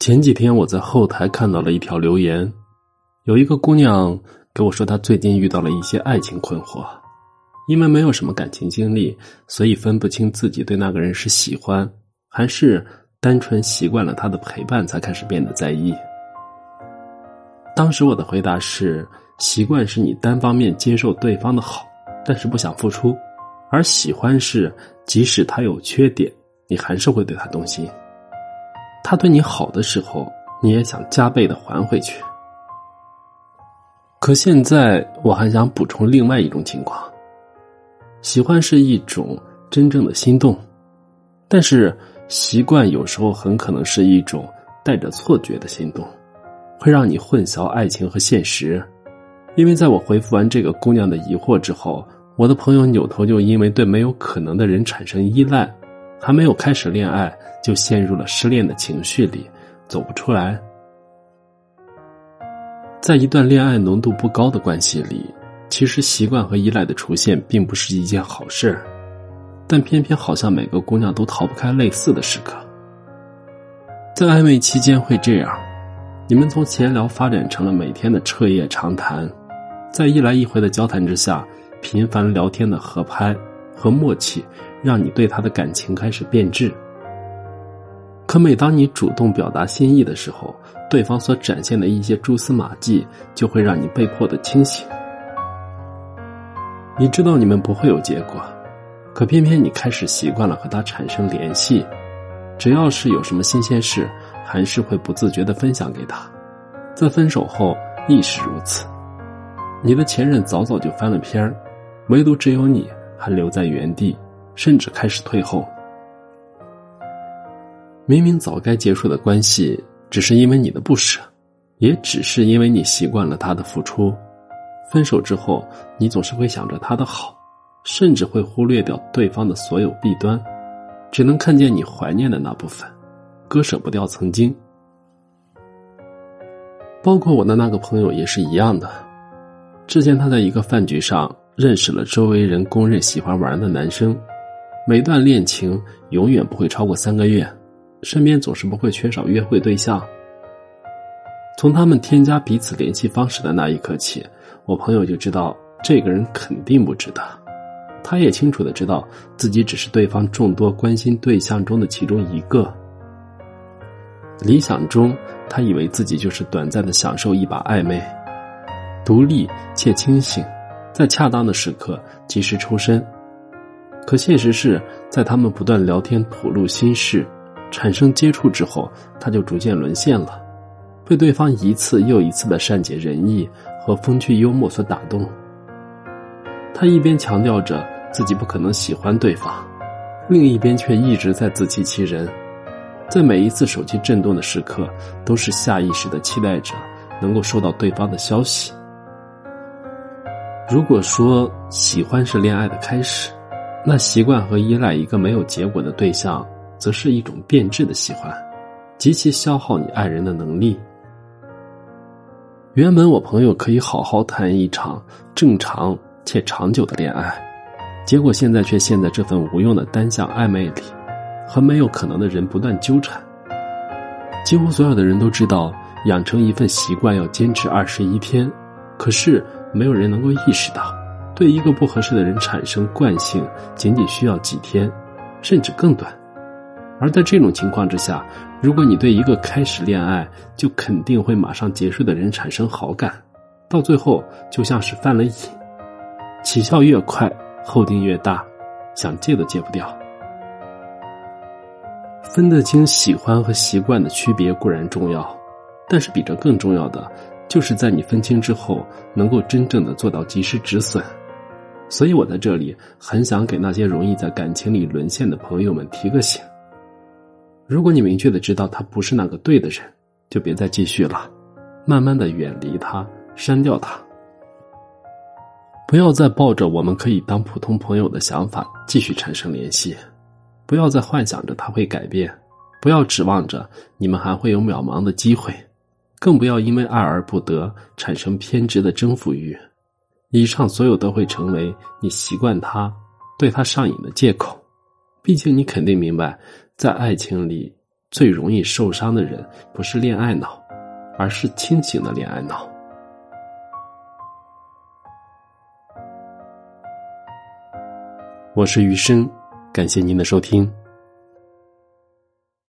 前几天我在后台看到了一条留言，有一个姑娘给我说，她最近遇到了一些爱情困惑，因为没有什么感情经历，所以分不清自己对那个人是喜欢还是单纯习惯了他的陪伴才开始变得在意。当时我的回答是：习惯是你单方面接受对方的好，但是不想付出；而喜欢是即使他有缺点，你还是会对他动心。他对你好的时候，你也想加倍的还回去。可现在我还想补充另外一种情况：喜欢是一种真正的心动，但是习惯有时候很可能是一种带着错觉的心动，会让你混淆爱情和现实。因为在我回复完这个姑娘的疑惑之后，我的朋友扭头就因为对没有可能的人产生依赖。还没有开始恋爱，就陷入了失恋的情绪里，走不出来。在一段恋爱浓度不高的关系里，其实习惯和依赖的出现并不是一件好事但偏偏好像每个姑娘都逃不开类似的时刻。在暧昧期间会这样，你们从闲聊发展成了每天的彻夜长谈，在一来一回的交谈之下，频繁聊天的合拍和默契。让你对他的感情开始变质，可每当你主动表达心意的时候，对方所展现的一些蛛丝马迹，就会让你被迫的清醒。你知道你们不会有结果，可偏偏你开始习惯了和他产生联系，只要是有什么新鲜事，还是会不自觉的分享给他。在分手后亦是如此，你的前任早早就翻了篇儿，唯独只有你还留在原地。甚至开始退后。明明早该结束的关系，只是因为你的不舍，也只是因为你习惯了他的付出。分手之后，你总是会想着他的好，甚至会忽略掉对方的所有弊端，只能看见你怀念的那部分，割舍不掉曾经。包括我的那个朋友也是一样的。之前他在一个饭局上认识了周围人公认喜欢玩的男生。每段恋情永远不会超过三个月，身边总是不会缺少约会对象。从他们添加彼此联系方式的那一刻起，我朋友就知道这个人肯定不值得。他也清楚的知道自己只是对方众多关心对象中的其中一个。理想中，他以为自己就是短暂的享受一把暧昧，独立且清醒，在恰当的时刻及时抽身。可现实是在他们不断聊天、吐露心事、产生接触之后，他就逐渐沦陷了，被对方一次又一次的善解人意和风趣幽默所打动。他一边强调着自己不可能喜欢对方，另一边却一直在自欺欺人，在每一次手机震动的时刻，都是下意识的期待着能够收到对方的消息。如果说喜欢是恋爱的开始，那习惯和依赖一个没有结果的对象，则是一种变质的喜欢，极其消耗你爱人的能力。原本我朋友可以好好谈一场正常且长久的恋爱，结果现在却陷在这份无用的单向暧昧里，和没有可能的人不断纠缠。几乎所有的人都知道，养成一份习惯要坚持二十一天，可是没有人能够意识到。对一个不合适的人产生惯性，仅仅需要几天，甚至更短。而在这种情况之下，如果你对一个开始恋爱就肯定会马上结束的人产生好感，到最后就像是犯了瘾，起效越快，后劲越大，想戒都戒不掉。分得清喜欢和习惯的区别固然重要，但是比这更重要的，就是在你分清之后，能够真正的做到及时止损。所以我在这里很想给那些容易在感情里沦陷的朋友们提个醒：如果你明确的知道他不是那个对的人，就别再继续了，慢慢的远离他，删掉他。不要再抱着我们可以当普通朋友的想法继续产生联系，不要再幻想着他会改变，不要指望着你们还会有渺茫的机会，更不要因为爱而不得产生偏执的征服欲。以上所有都会成为你习惯他、对他上瘾的借口。毕竟你肯定明白，在爱情里，最容易受伤的人不是恋爱脑，而是清醒的恋爱脑。我是余生，感谢您的收听。